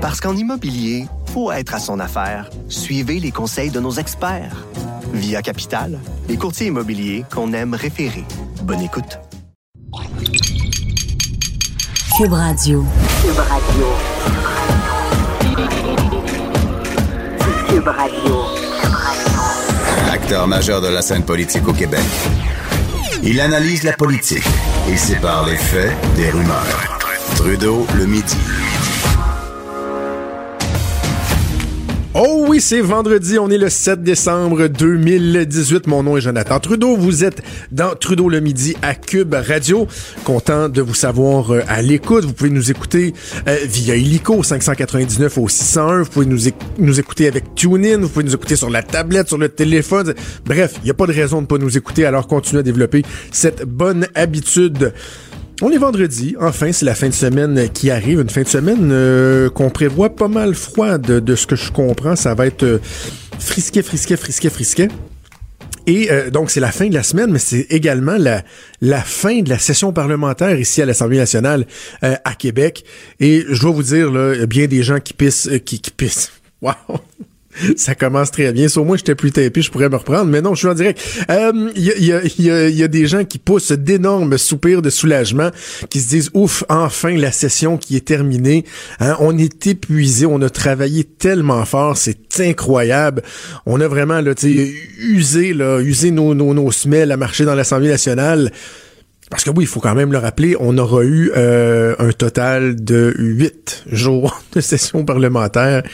Parce qu'en immobilier, faut être à son affaire. Suivez les conseils de nos experts. Via Capital, les courtiers immobiliers qu'on aime référer. Bonne écoute. Cube Radio. Cube Radio. Cube Radio. Acteur majeur de la scène politique au Québec. Il analyse la politique et sépare les faits des rumeurs. Trudeau le midi. Oh oui, c'est vendredi, on est le 7 décembre 2018. Mon nom est Jonathan Trudeau. Vous êtes dans Trudeau le midi à Cube Radio. Content de vous savoir euh, à l'écoute. Vous pouvez nous écouter euh, via Illico 599 au 601. Vous pouvez nous, nous écouter avec TuneIn. Vous pouvez nous écouter sur la tablette, sur le téléphone. Bref, il n'y a pas de raison de ne pas nous écouter. Alors continuez à développer cette bonne habitude. On est vendredi, enfin c'est la fin de semaine qui arrive, une fin de semaine euh, qu'on prévoit pas mal froide de, ce que je comprends, ça va être euh, frisquet, frisquet, frisquet, frisquet. Et euh, donc c'est la fin de la semaine, mais c'est également la, la fin de la session parlementaire ici à l'Assemblée nationale à Québec. Et je dois vous dire, là, bien des gens qui pissent, qui, qui pissent. Wow! Ça commence très bien. Sur moi, j'étais plus tapé, je pourrais me reprendre, mais non, je suis en direct. Il euh, y, a, y, a, y, a, des gens qui poussent d'énormes soupirs de soulagement, qui se disent ouf, enfin la session qui est terminée. Hein, on est épuisé, on a travaillé tellement fort, c'est incroyable. On a vraiment là, usé, là, usé nos, nos, nos semelles à marcher dans l'Assemblée nationale. Parce que oui, il faut quand même le rappeler, on aura eu euh, un total de huit jours de session parlementaire.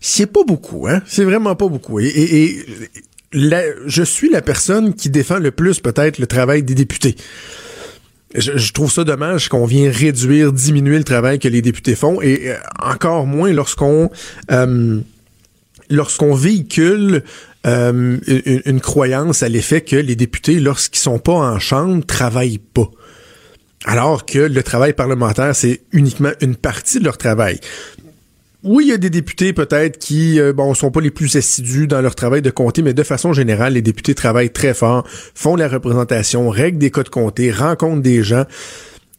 C'est pas beaucoup, hein? C'est vraiment pas beaucoup. Et, je suis la personne qui défend le plus peut-être le travail des députés. Je, trouve ça dommage qu'on vienne réduire, diminuer le travail que les députés font, et euh, encore moins lorsqu'on euh, véhicule euh, une, croyance à l'effet que les députés, lorsqu'ils sont pas en chambre, travaillent pas. Alors que le travail parlementaire, c'est uniquement une partie de leur travail. Oui, il y a des députés peut-être qui euh, bon sont pas les plus assidus dans leur travail de comté, mais de façon générale, les députés travaillent très fort, font la représentation, règlent des codes comté, rencontrent des gens.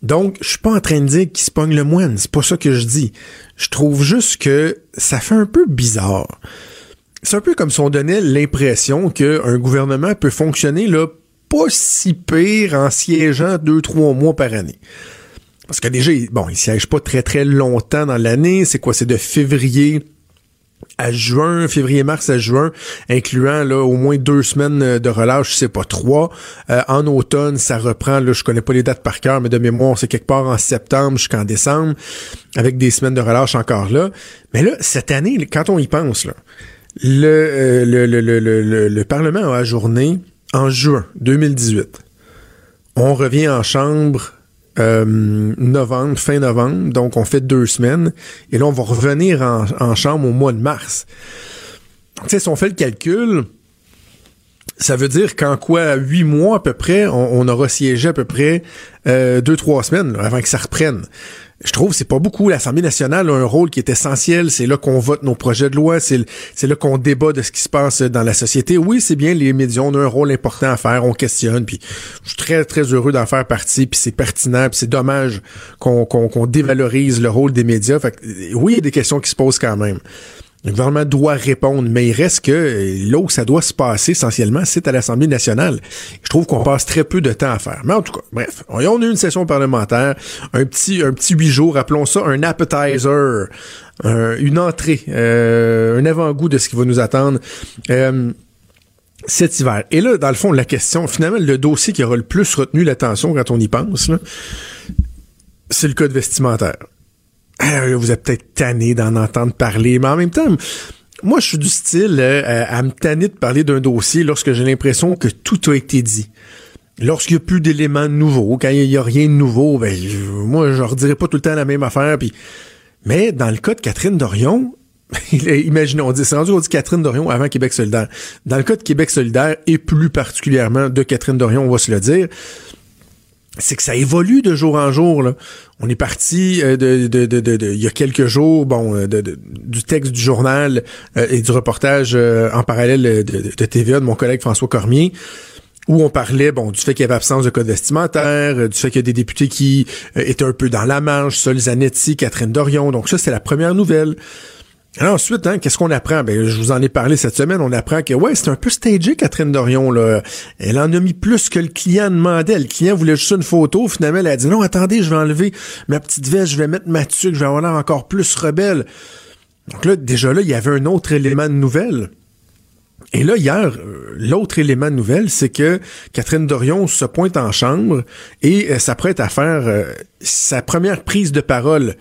Donc, je suis pas en train de dire qu'ils se pognent le moine, c'est pas ça que je dis. Je trouve juste que ça fait un peu bizarre c'est un peu comme si on donnait l'impression qu'un gouvernement peut fonctionner là, pas si pire en siégeant deux, trois mois par année. Parce que déjà, bon, il siège pas très très longtemps dans l'année. C'est quoi? C'est de février à juin, février-mars à juin, incluant là au moins deux semaines de relâche, je sais pas trois. Euh, en automne, ça reprend, là, je connais pas les dates par cœur, mais de mémoire, c'est quelque part en septembre jusqu'en décembre, avec des semaines de relâche encore là. Mais là, cette année, quand on y pense, là, euh, le, le, le, le, le, Parlement a ajourné en juin 2018. On revient en chambre euh, novembre, fin novembre, donc on fait deux semaines, et là on va revenir en, chambre au mois de mars. Tu sais, si on fait le calcul, ça veut dire qu'en quoi, huit mois à peu près, on, on aura siégé à peu près euh, deux, trois semaines avant que ça reprenne je trouve c'est pas beaucoup. L'Assemblée nationale a un rôle qui est essentiel. C'est là qu'on vote nos projets de loi. C'est, là qu'on débat de ce qui se passe dans la société. Oui, c'est bien, les médias ont un rôle important à faire. On questionne. Puis je suis très, très heureux d'en faire partie. Puis c'est pertinent. Puis c'est dommage qu'on dévalorise le rôle des médias. Fait oui, il y a des questions qui se posent quand même. Le gouvernement doit répondre, mais il reste que euh, là où ça doit se passer essentiellement, c'est à l'Assemblée nationale. Je trouve qu'on passe très peu de temps à faire. Mais en tout cas, bref, on a eu une session parlementaire, un petit un petit huit jours, appelons ça un appetizer, une entrée, euh, un avant-goût de ce qui va nous attendre. Euh, cet hiver. Et là, dans le fond, la question, finalement, le dossier qui aura le plus retenu l'attention quand on y pense, c'est le code vestimentaire. Euh, vous êtes peut-être tanné d'en entendre parler, mais en même temps, moi, je suis du style euh, à me tanner de parler d'un dossier lorsque j'ai l'impression que tout a été dit. Lorsqu'il n'y a plus d'éléments nouveaux, quand il n'y a, rien de nouveau, ben, moi, je redirai pas tout le temps la même affaire. Mais dans le cas de Catherine Dorion, imaginons, on dit, c'est rendu on dit Catherine Dorion avant Québec solidaire. Dans le cas de Québec solidaire, et plus particulièrement de Catherine Dorion, on va se le dire, c'est que ça évolue de jour en jour. Là. On est parti euh, de, de, de, de, il y a quelques jours, bon, euh, du texte du journal euh, et du reportage en parallèle de, TVA de mon collègue François Cormier. où on parlait bon du fait qu'il y avait absence de code vestimentaire, euh, du fait qu'il y a des députés qui euh, étaient un peu dans la marge, Sol Zanetti, Catherine Dorion. Donc ça, c'est la première nouvelle. Alors ensuite, hein, qu'est-ce qu'on apprend? Ben, je vous en ai parlé cette semaine. On apprend que ouais, c'est un peu stagé, Catherine Dorion. Là. Elle en a mis plus que le client demandait. Le client voulait juste une photo. Finalement, elle a dit non, attendez, je vais enlever ma petite veste, je vais mettre ma tuque, je vais avoir l'air encore plus rebelle. Donc là, déjà là, il y avait un autre élément de nouvelle. Et là, hier, euh, l'autre élément de nouvelle, c'est que Catherine Dorion se pointe en chambre et euh, s'apprête à faire euh, sa première prise de parole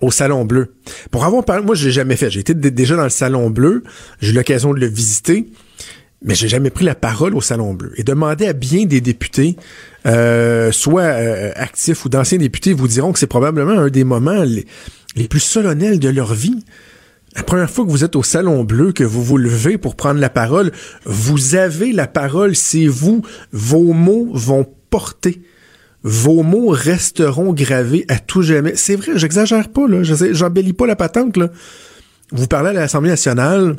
au Salon Bleu. Pour avoir parlé, moi, je l'ai jamais fait. J'ai été déjà dans le Salon Bleu, j'ai eu l'occasion de le visiter, mais j'ai jamais pris la parole au Salon Bleu. Et demander à bien des députés, soit actifs ou d'anciens députés, vous diront que c'est probablement un des moments les plus solennels de leur vie. La première fois que vous êtes au Salon Bleu, que vous vous levez pour prendre la parole, vous avez la parole, c'est vous. Vos mots vont porter. Vos mots resteront gravés à tout jamais. C'est vrai, j'exagère pas, là. J'embellis pas la patente, là. Vous parlez à l'Assemblée nationale,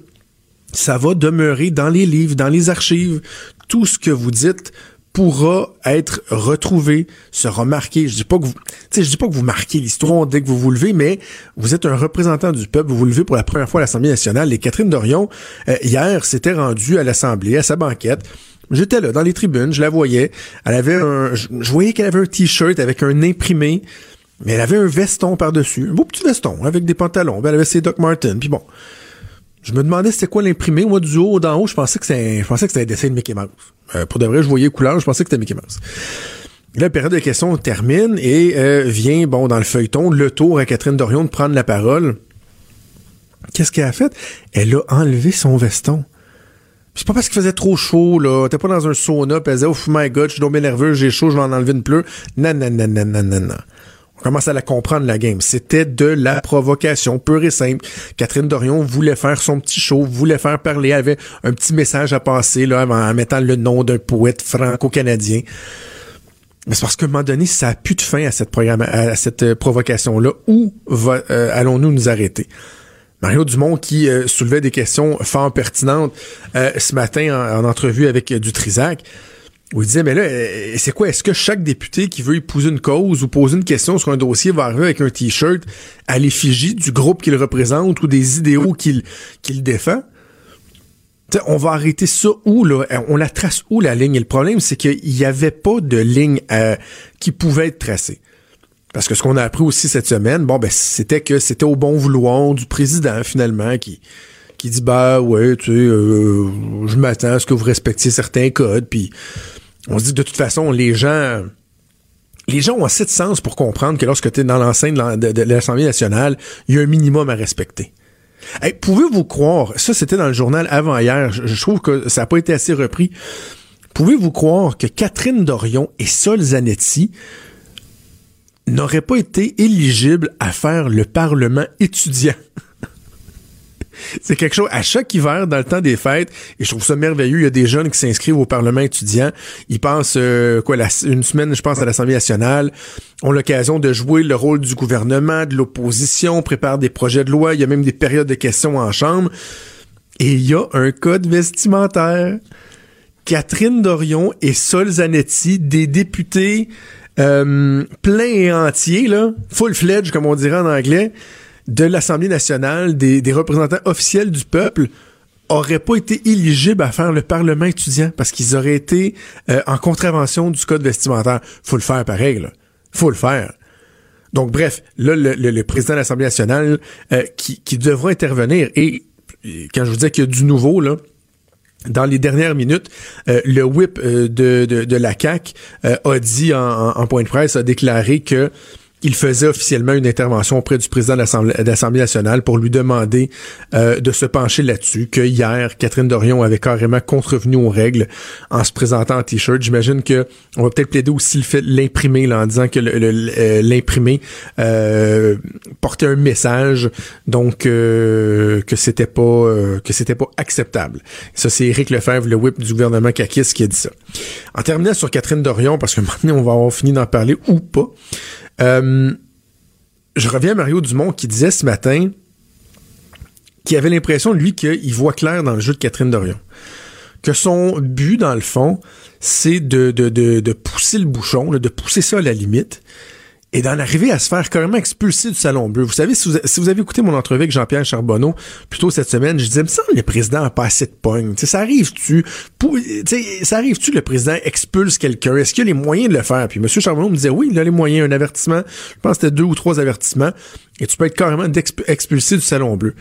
ça va demeurer dans les livres, dans les archives. Tout ce que vous dites pourra être retrouvé, se remarquer. Je dis pas que vous, je dis pas que vous marquez l'histoire dès que vous vous levez, mais vous êtes un représentant du peuple. Vous vous levez pour la première fois à l'Assemblée nationale. Et Catherine Dorion euh, hier s'était rendue à l'Assemblée à sa banquette. J'étais là dans les tribunes, je la voyais. Elle avait un, je, voyais qu'elle avait un t-shirt avec un imprimé, mais elle avait un veston par dessus, un beau petit veston avec des pantalons. Elle avait ses Doc Martens. Puis bon, je me demandais c'était quoi l'imprimé. Moi, du haut d'en haut, je pensais que c'était, je pensais que c'était un dessin de Mickey Mouse. Euh, pour de vrai, je voyais couleur, je pensais que c'était Mickey Mouse. La période de questions termine et euh, vient, bon, dans le feuilleton, le tour à Catherine Dorion de prendre la parole. Qu'est-ce qu'elle a fait? Elle a enlevé son veston. C'est pas parce qu'il faisait trop chaud, là. T'es pas dans un sauna, pis elle disait, oh my god, je suis tombé nerveux, j'ai chaud, je vais en enlever une pleure. Non, non, non, non, non, non. On commence à la comprendre, la game. C'était de la provocation pure et simple. Catherine Dorion voulait faire son petit show, voulait faire parler, avait un petit message à passer, là, en mettant le nom d'un poète franco-canadien. Mais c'est parce qu'à un moment donné, ça a plus de fin à cette, programme, à cette euh, provocation-là. Où euh, allons-nous nous arrêter? Mario Dumont qui euh, soulevait des questions fort pertinentes ce matin en, entrevue avec Dutrisac où il disait, mais là, euh, c'est quoi? Est-ce que chaque député qui veut épouser une cause ou poser une question sur un dossier va arriver avec un T-shirt à l'effigie du groupe qu'il représente ou des idéaux qu'il qu'il défend? on va arrêter ça où, là? On la trace où, la ligne? Et le problème, c'est qu'il n'y avait pas de ligne euh, qui pouvait être tracée. Parce que ce qu'on a appris aussi cette semaine, bon, ben, c'était que c'était au bon vouloir du président, finalement, qui qui dit bah ouais tu sais euh, je m'attends à ce que vous respectiez certains codes puis on se dit de toute façon, les gens les gens ont assez de sens pour comprendre que lorsque tu es dans l'enceinte de, l'Assemblée nationale, il y a un minimum à respecter. Pouvez-vous croire, ça c'était dans le journal avant-hier, je, trouve que ça n'a pas été assez repris, pouvez-vous croire que Catherine Dorion et Sol Zanetti n'auraient pas été éligibles à faire le Parlement étudiant? c'est quelque chose à chaque hiver dans le temps des fêtes et je trouve ça merveilleux il y a des jeunes qui s'inscrivent au parlement étudiant. Ils passent euh, quoi une semaine je pense à l'Assemblée nationale ont l'occasion de jouer le rôle du gouvernement de l'opposition préparent des projets de loi il y a même des périodes de questions en chambre. Et il y a un code vestimentaire. Catherine Dorion et Sol Zanetti des députés euh, pleins et entiers là full fledged comme on dirait en anglais de l'Assemblée nationale, des, représentants officiels du peuple, auraient pas été éligibles à faire le Parlement étudiant parce qu'ils auraient été euh, en contravention du code vestimentaire. Faut le faire pareil, là. Faut le faire. Donc, bref, là, le, président de l'Assemblée nationale euh, qui, qui devra intervenir, et quand je vous dis qu'il y a du nouveau, là, dans les dernières minutes, euh, le whip de, de, la CAC a dit en, point de presse, a déclaré que il faisait officiellement une intervention auprès du président de l'Assemblée nationale pour lui demander euh, de se pencher là-dessus, que hier, Catherine Dorion avait carrément contrevenu aux règles en se présentant en t-shirt. J'imagine que on va peut-être plaider aussi le fait de l'imprimer en disant que euh, l'imprimé euh, portait un message, donc que c'était pas que c'était pas acceptable. Ça, c'est Éric Lefebvre, le whip du gouvernement Kakis, qui a dit ça. En terminant sur Catherine Dorion, parce que maintenant on va avoir fini d'en parler ou pas. Euh, je reviens à Mario Dumont qui disait ce matin qu'il avait l'impression, lui, qu'il voit clair dans le jeu de Catherine Dorion. que son but, dans le fond, c'est de, de, de, pousser le bouchon, de pousser ça à la limite et d'en arriver à se faire carrément expulser du Salon Bleu. Vous savez, si vous, avez écouté mon entrevue avec Jean-Pierre Charbonneau plus tôt cette semaine, je disais, me semble le président a pas assez de ça arrive-tu? Ça arrive-tu le président expulse quelqu'un? Est-ce qu'il a les moyens de le faire? Puis M. Charbonneau me disait, oui, il a les moyens, un avertissement. Je pense que c'était deux ou trois avertissements. Et tu peux être carrément expulsé du Salon Bleu.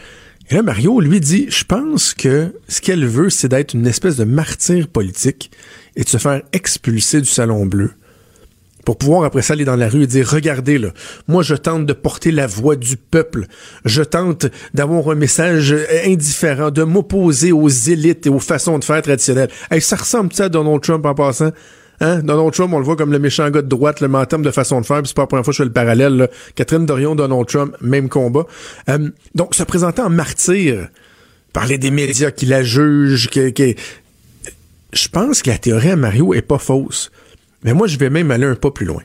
Et là, Mario, lui, dit, je pense que ce qu'elle veut, c'est d'être une espèce de martyr politique et de se faire expulser du Salon Bleu pour pouvoir après ça aller dans la rue et dire regardez là, moi je tente de porter la voix du peuple, je tente d'avoir un message indifférent, de m'opposer aux élites et aux façons de faire traditionnelles. Ça ressemble ça à Donald Trump en passant? Hein? Donald Trump, on le voit comme le méchant gars de droite, le en termes de façon de faire, puis c'est pas la première fois que je fais le parallèle. Catherine Dorion, Donald Trump, même combat. Euh, donc, se présenter en martyr, parler des médias qui la jugent, je pense que la théorie à Mario est pas fausse. Mais moi, je vais même aller un pas plus loin.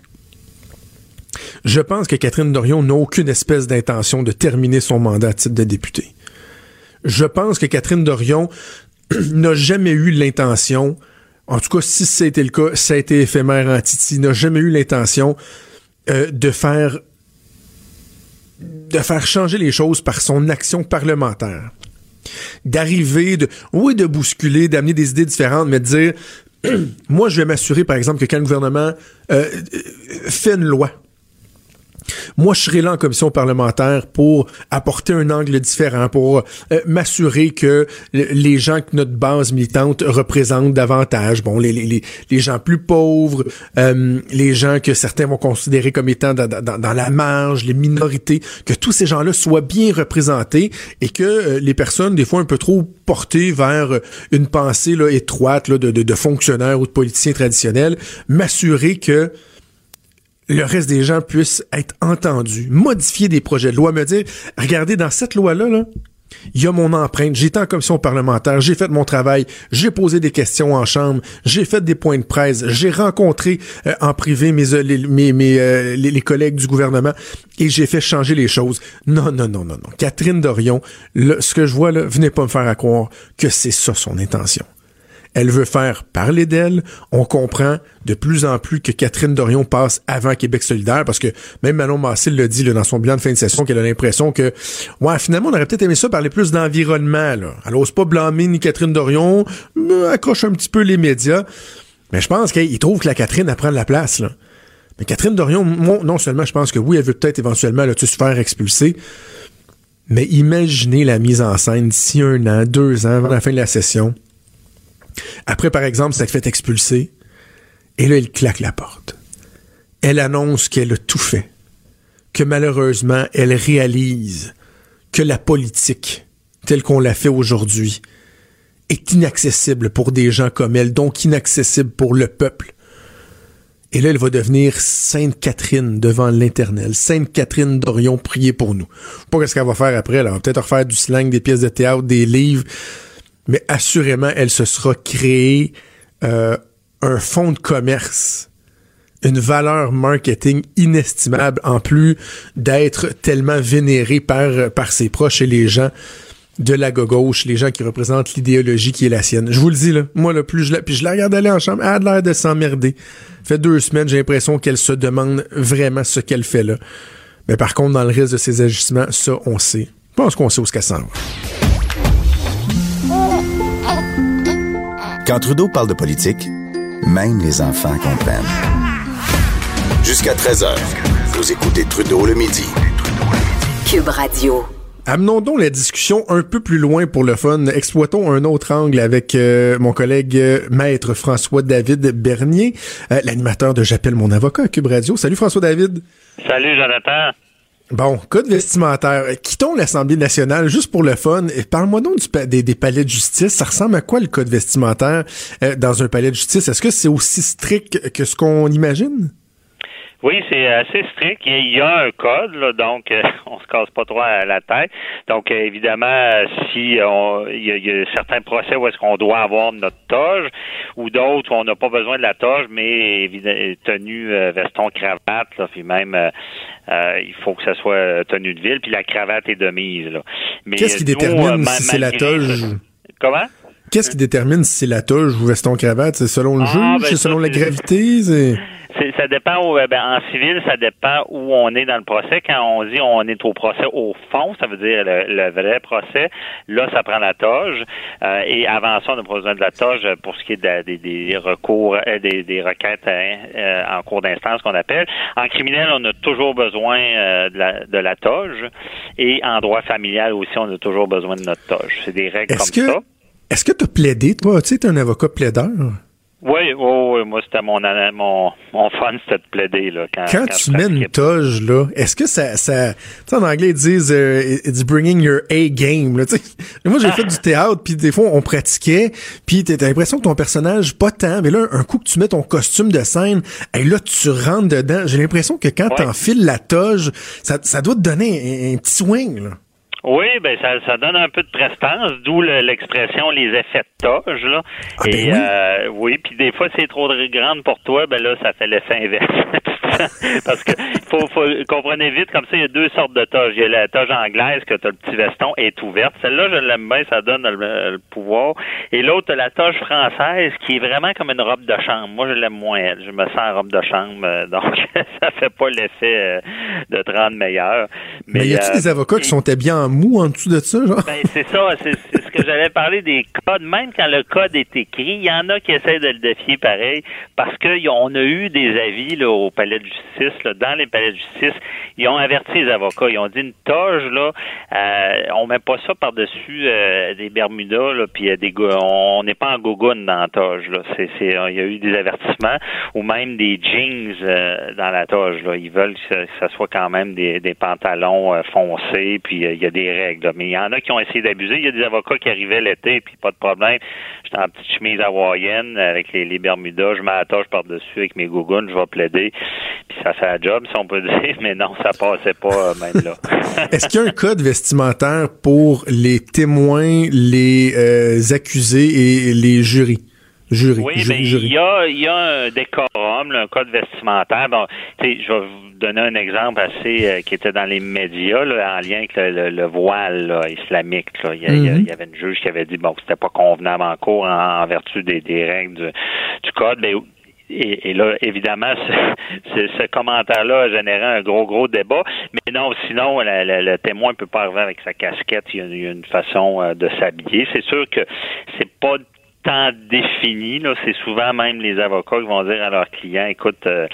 Je pense que Catherine Dorion n'a aucune espèce d'intention de terminer son mandat à titre de député. Je pense que Catherine Dorion n'a jamais eu l'intention, en tout cas si c'était le cas, ça a été éphémère en Titi, n'a jamais eu l'intention euh, de faire de faire changer les choses par son action parlementaire. D'arriver, de, oui, de bousculer, d'amener des idées différentes, mais de dire, moi, je vais m'assurer, par exemple, que quand le gouvernement euh, fait une loi, moi, je serai là en commission parlementaire pour apporter un angle différent, pour euh, m'assurer que les gens que notre base militante représente davantage, bon, les, gens plus pauvres, euh, les gens que certains vont considérer comme étant dans, la marge, les minorités, que tous ces gens-là soient bien représentés et que euh, les personnes, des fois un peu trop portées vers une pensée étroite de, de fonctionnaires ou de politiciens traditionnels, m'assurer que le reste des gens puissent être entendus, modifier des projets de loi, me dire, regardez, dans cette loi-là, là, il y a mon empreinte. J'étais en commission parlementaire, j'ai fait mon travail, j'ai posé des questions en chambre, j'ai fait des points de presse, j'ai rencontré euh, en privé mes, euh, mes euh, les, collègues du gouvernement et j'ai fait changer les choses. Non, non, non, non, non. Catherine Dorion, ce que je vois là, venez pas me faire à croire que c'est ça son intention. Elle veut faire parler d'elle. On comprend de plus en plus que Catherine Dorion passe avant Québec solidaire parce que même Manon Massé l'a dit là, dans son bilan de fin de session qu'elle a l'impression que ouais, finalement, on aurait peut-être aimé ça parler plus d'environnement. Là. Elle ose pas blâmer ni Catherine Dorion, mais accroche un petit peu les médias. Mais je pense qu'il trouve que la Catherine a prendre la place. Là. Mais Catherine Dorion, non seulement je pense que oui, elle veut peut-être éventuellement là, se faire expulser, mais imaginez la mise en scène d'ici un an, deux ans, avant la fin de la session après, par exemple, ça fait expulser. Et là, il claque la porte. Elle annonce qu'elle a tout fait. Que malheureusement, elle réalise que la politique, telle qu'on l'a fait aujourd'hui, est inaccessible pour des gens comme elle, donc inaccessible pour le peuple. Et là, elle va devenir Sainte Catherine devant l'internel. Sainte Catherine d'Orion, priez pour nous. Pas qu'est-ce qu'elle va faire après. Elle va peut-être refaire du slang, des pièces de théâtre, des livres mais assurément, elle se sera créée euh, un fonds de commerce, une valeur marketing inestimable, en plus d'être tellement vénérée par, par ses proches et les gens de la gauche, les gens qui représentent l'idéologie qui est la sienne. Je vous le dis, là, moi, le plus je la, puis je la regarde aller en chambre, elle a l'air de s'emmerder. Fait deux semaines, j'ai l'impression qu'elle se demande vraiment ce qu'elle fait là. Mais par contre, dans le reste de ses agissements, ça, on sait. Je pense qu'on sait où ce qu'elle s'en va. Quand Trudeau parle de politique, même les enfants comprennent. Jusqu'à 13h, vous écoutez Trudeau le midi. Cube Radio. Amenons donc la discussion un peu plus loin pour le fun. Exploitons un autre angle avec euh, mon collègue euh, maître François-David Bernier, euh, l'animateur de J'appelle mon avocat à Cube Radio. Salut François-David. Salut Jonathan. Bon, code vestimentaire. Quittons l'Assemblée nationale juste pour le fun. Parle-moi donc des, des, palais de justice. Ça ressemble à quoi le code vestimentaire euh, dans un palais de justice? Est-ce que c'est aussi strict que ce qu'on imagine? Oui, c'est assez strict. Il y a un code, là, donc euh, on se casse pas trop à la tête. Donc euh, évidemment, si on, il, y a, certains procès où est-ce qu'on doit avoir notre toge, ou d'autres où on n'a pas besoin de la toge, mais tenue euh, veston cravate, là, puis même il faut que ça soit tenue de ville, puis la cravate est de mise. Là. Qu'est-ce qui détermine si c'est la toge? Comment? qu'est-ce qui détermine si c'est la toge ou veston cravate? C'est selon le Ah, juge, ben, c'est selon la c'est- gravité? Ça dépend où, euh, ben, en civil, ça dépend où on est dans le procès. Quand on dit on est au procès au fond, ça veut dire le, le vrai procès. Là, ça prend la toge. Euh, et avant ça, on n'a pas besoin de la toge pour ce qui est de des, recours, euh, des, des requêtes euh, euh, en cours d'instance qu'on appelle. En criminel, on a toujours besoin euh, de, la, de la toge. Et en droit familial aussi, on a toujours besoin de notre toge. C'est des règles comme que ça. est-ce que tu as plaidé, toi? Tu sais, t'es un avocat plaideur. Oui, oui, oui, moi, c'était mon, mon, mon fun, c'était de plaider, là. Quand, Quand quand tu mets une toge, là, est-ce que ça, ça, tu sais, en anglais, ils disent, euh, it's bringing your A game, là, tu sais. Moi, j'ai fait du théâtre, puis des fois, on pratiquait, puis t'as t'as l'impression que ton personnage, pas tant, mais là, un coup que tu mets ton costume de scène, et là, tu rentres dedans. J'ai l'impression que quand Ouais. t'enfiles la toge, ça, ça doit te donner un, un petit swing, là. Oui, ben ça, ça donne un peu de prestance, d'où le- l'expression les effets de toge, là. Ah, ben Et oui. euh, oui, puis des fois c'est trop de- grande pour toi, ben là ça fait l'effet inverse. Parce que faut, faut comprenez vite comme ça, il y a deux sortes de toges. Il y a la toge anglaise que tu as le petit veston est ouverte. Celle-là, je l'aime bien, ça donne le, le pouvoir. Et l'autre, la toge française qui est vraiment comme une robe de chambre. Moi, je l'aime moins elle. Je me sens en robe de chambre, euh, donc ça fait pas l'effet euh, de te rendre meilleur. Mais, y a-tu euh, des avocats qui sont habillés en mou en dessous de ça, ben, c'est ça, c'est ce que j'allais parler des codes. Même quand le code est écrit, il y en a qui essaient de le défier pareil, parce qu'on a eu des avis là, au palais de justice, là, dans les palais de justice, ils ont averti les avocats, ils ont dit une toge, là, euh, on met pas ça par-dessus euh, des Bermudas, là, puis euh, des on n'est pas en gogoune dans la toge, là. C'est, il y a eu des avertissements, ou même des jeans euh, dans la toge, là. Ils veulent que ça, soit quand même des, des pantalons euh, foncés, puis euh, il y a des règles. Mais il y en a qui ont essayé d'abuser. Il y a des avocats qui arrivaient l'été, puis pas de problème. J'étais en petite chemise hawaïenne avec les, les Bermudas, je toge par-dessus avec mes gougounes, je vais plaider, puis ça fait la job, si on peut dire, mais non, ça passait pas euh, même là. Est-ce qu'il y a un code vestimentaire pour les témoins, les euh, accusés et les jurys? Oui, jury, ben, il y a, il y a un décorum, là, un code vestimentaire. Bon, tu sais, je vais vous donner un exemple assez euh, qui était dans les médias, là, en lien avec le, le- le voile là, islamique. Là. Il, y avait une juge qui avait dit bon que c'était pas convenable en cours en, en vertu des, des règles du, du code. Mais et, et là, évidemment, ce, ce- ce commentaire-là a généré un gros, gros débat. Mais non, sinon, la- la- le témoin peut pas arriver avec sa casquette. Il y a, a une façon euh, de s'habiller. C'est sûr que c'est pas tant défini. Là, c'est souvent même les avocats qui vont dire à leurs clients, écoute, euh,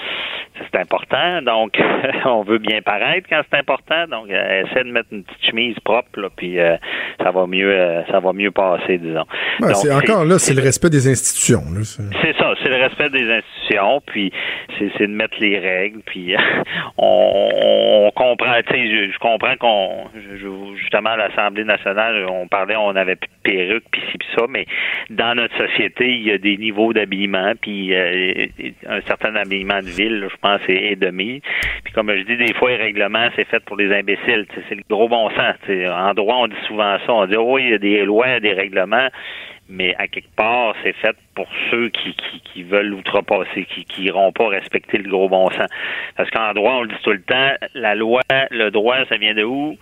c'est important, donc on veut bien paraître quand c'est important, donc euh, essaie de mettre une petite chemise propre, là, puis euh, ça va mieux, euh, ça va mieux passer, disons. Donc, c'est encore là, c'est le respect des institutions. Là, c'est- c'est ça, c'est le respect des institutions, puis c'est c'est de mettre les règles, puis on, on tu sais, je, je comprends qu'on, justement à l'Assemblée nationale, on parlait, on avait plus de perruques, puis ci, puis ça, mais dans notre société, il y a des niveaux d'habillement, puis euh, un certain habillement de ville, je pense, est, est de mise. Puis comme je dis, des fois, les règlements, c'est fait pour les imbéciles, c'est le gros bon sens. En droit, on dit souvent ça, on dit, oh, il y a des lois, des règlements, mais à quelque part, c'est fait pour ceux qui, qui, qui veulent outrepasser, qui qui iront pas respecter le gros bon sens. Parce qu'en droit, on le dit tout le temps, la loi, le droit, ça vient de où?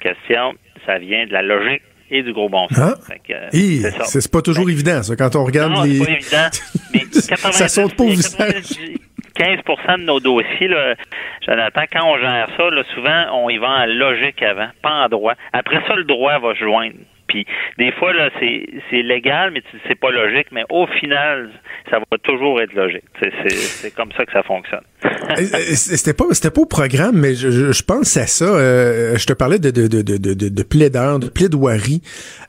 Question, ça vient de la logique et du gros bon sens. Que, euh, c'est pas toujours évident, ça, quand on regarde Non, les. c'est pas évident. Mais 90, Ça saute pas au 90, 15 de nos dossiers, là, Jonathan, quand on gère ça, là, souvent, on y va en logique avant, pas en droit. Après ça, le droit va se joindre. Puis des fois, là, c'est, c'est légal, mais c'est pas logique, mais au final, ça va toujours être logique. C'est, c'est, c'est comme ça que ça fonctionne. C'était pas, c'était pas au programme, mais je, je, je pense à ça. euh, je te parlais de, de, de, de, de, de plaideur, de plaidoirie.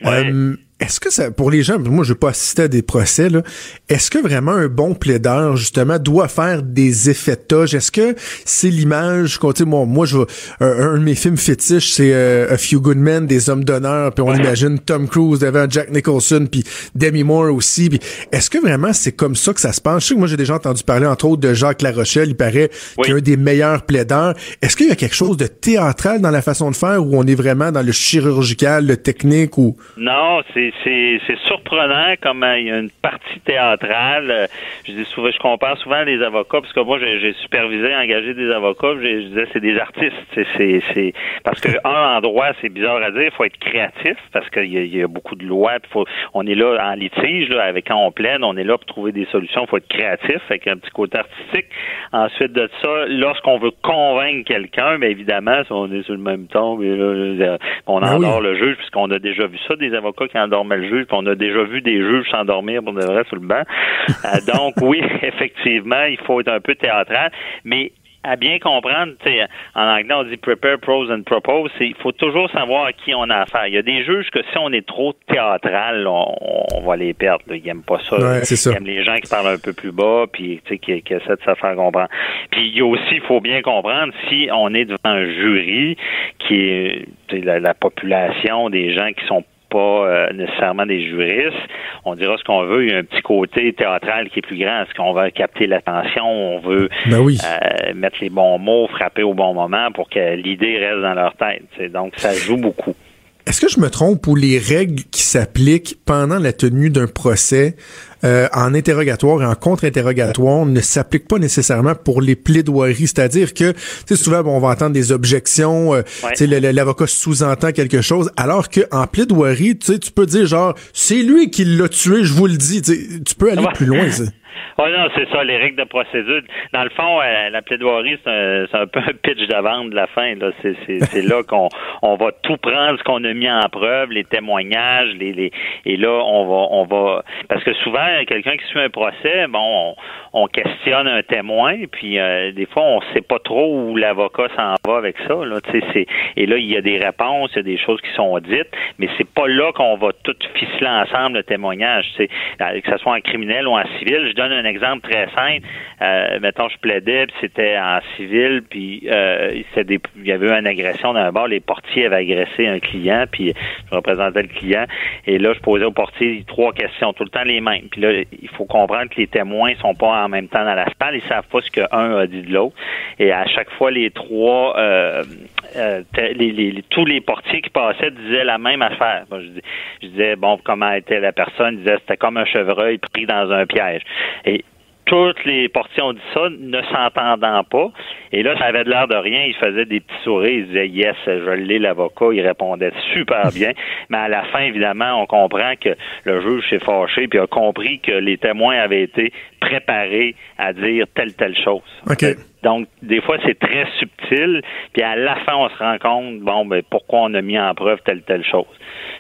Ouais. Euh, est-ce que ça, pour les gens, moi, je vais pas assister à des procès, là. Est-ce que vraiment un bon plaideur, justement, doit faire des effets de toge? Est-ce que c'est l'image qu'on, tu sais, moi, moi, je un, un de mes films fétiches, c'est euh, A Few Good Men, des hommes d'honneur, puis on imagine Tom Cruise devant Jack Nicholson, puis Demi Moore aussi. Est-ce que vraiment c'est comme ça que ça se passe? Je sais que moi, j'ai déjà entendu parler, entre autres, de Jacques Larochelle. Il paraît Oui. qu'il est un des meilleurs plaideurs. Est-ce qu'il y a quelque chose de théâtral dans la façon de faire où on est vraiment dans le chirurgical, le technique ou... Non, c'est c'est surprenant comme il y a une partie théâtrale. Je dis souvent, je compare souvent les avocats parce que moi j'ai supervisé, engagé des avocats. Je, disais c'est des artistes. C'est parce que un en droit c'est bizarre à dire, il faut être créatif parce qu'il y, y, a beaucoup de lois. Faut, on est là en litige là, avec quand on plaide, on est là pour trouver des solutions. Il faut être créatif avec un petit côté artistique. Ensuite de ça, lorsqu'on veut convaincre quelqu'un, bien évidemment, si on est sur le même ton, on endort le juge puisqu'on a déjà vu ça, des avocats qui endormaient le juge, puis on a déjà vu des juges s'endormir pour de vrai sur le banc. Euh, donc oui, effectivement, il faut être un peu théâtral, mais à bien comprendre, en anglais on dit prepare, pros and propose, il faut toujours savoir à qui on a affaire. Il y a des juges que si on est trop théâtral, on, va les perdre. Ils n'aiment pas ça. ils aiment les gens qui parlent un peu plus bas, puis qui, qui essaient de se faire comprendre. Puis il y a aussi, il faut bien comprendre, si on est devant un jury qui est la, la population des gens qui sont pas euh, nécessairement des juristes. On dira ce qu'on veut. Il y a un petit côté théâtral qui est plus grand. Est-ce qu'on veut capter l'attention? On veut ben euh, mettre les bons mots, frapper au bon moment pour que l'idée reste dans leur tête. Donc, ça joue beaucoup. Est-ce que je me trompe ou les règles qui s'appliquent pendant la tenue d'un procès euh, en interrogatoire et en contre-interrogatoire ne s'appliquent pas nécessairement pour les plaidoiries? C'est-à-dire que, tu sais, souvent, on va entendre des objections, euh, tu sais, l'avocat sous-entend quelque chose, alors que en plaidoirie, tu sais, tu peux dire genre, c'est lui qui l'a tué, je vous le dis. Tu peux aller plus loin. Ça. Oui, non, c'est ça, les règles de procédure. Dans le fond, euh, la plaidoirie, c'est un, un, peu un pitch de vente de la fin. Là. C'est, c'est, là qu'on on va tout prendre ce qu'on a mis en preuve, les témoignages, les, les et là, on va on va parce que souvent, quelqu'un qui suit un procès, bon, on, questionne un témoin, puis euh, des fois, on sait pas trop où l'avocat s'en va avec ça. Là, c'est, et là, il y a des réponses, il y a des choses qui sont dites, mais c'est pas là qu'on va tout ficeler ensemble le témoignage. C'est, que ce soit en criminel ou en civil. Je donne un exemple très simple. Euh, mettons, je plaidais, puis c'était en civil, puis euh, il y avait eu une agression d'un bar. Les portiers avaient agressé un client, puis je représentais le client. Et là, je posais au portier trois questions, tout le temps les mêmes. Puis là, il faut comprendre que les témoins sont pas en même temps dans la salle. Ils savent pas ce qu'un a dit de l'autre. Et à chaque fois, les trois, euh, euh tous les portiers qui passaient disaient la même affaire. je, je, disais, bon, comment était la personne? Ils disaient, c'était comme un chevreuil pris dans un piège. Et toutes les portions ont dit ça, ne s'entendant pas. Et là, ça avait de l'air de rien. Il faisait des petits sourires. Il disait Yes, je l'ai, l'avocat. Il répondait super bien. Mais à la fin, évidemment, on comprend que le juge s'est fâché puis a compris que les témoins avaient été préparés à dire telle, telle chose. Donc, des fois, c'est très subtil. Puis à la fin, on se rend compte, bon, ben, pourquoi on a mis en preuve telle, telle chose.